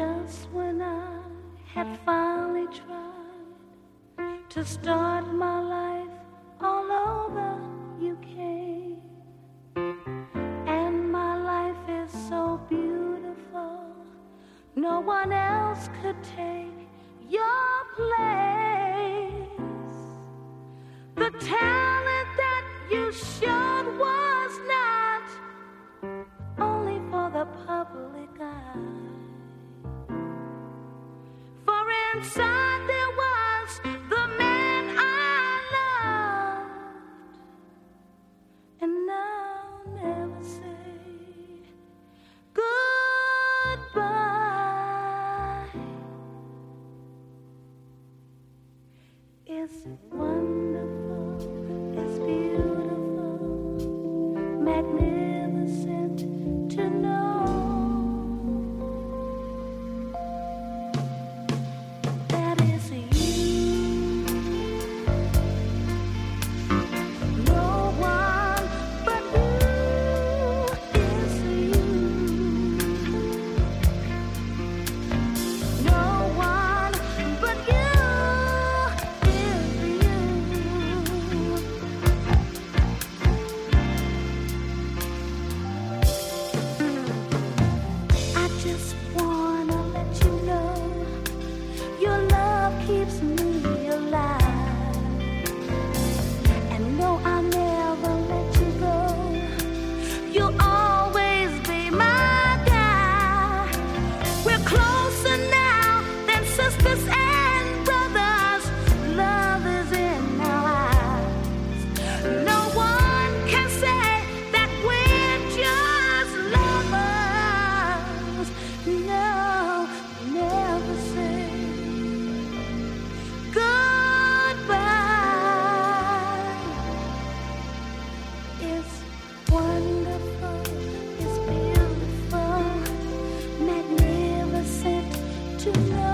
once when I had finally tried to start my life all over, you came. And my life is so beautiful, no one else could take your place. The talent that you showed wonderful, it's beautiful, magnificent. you.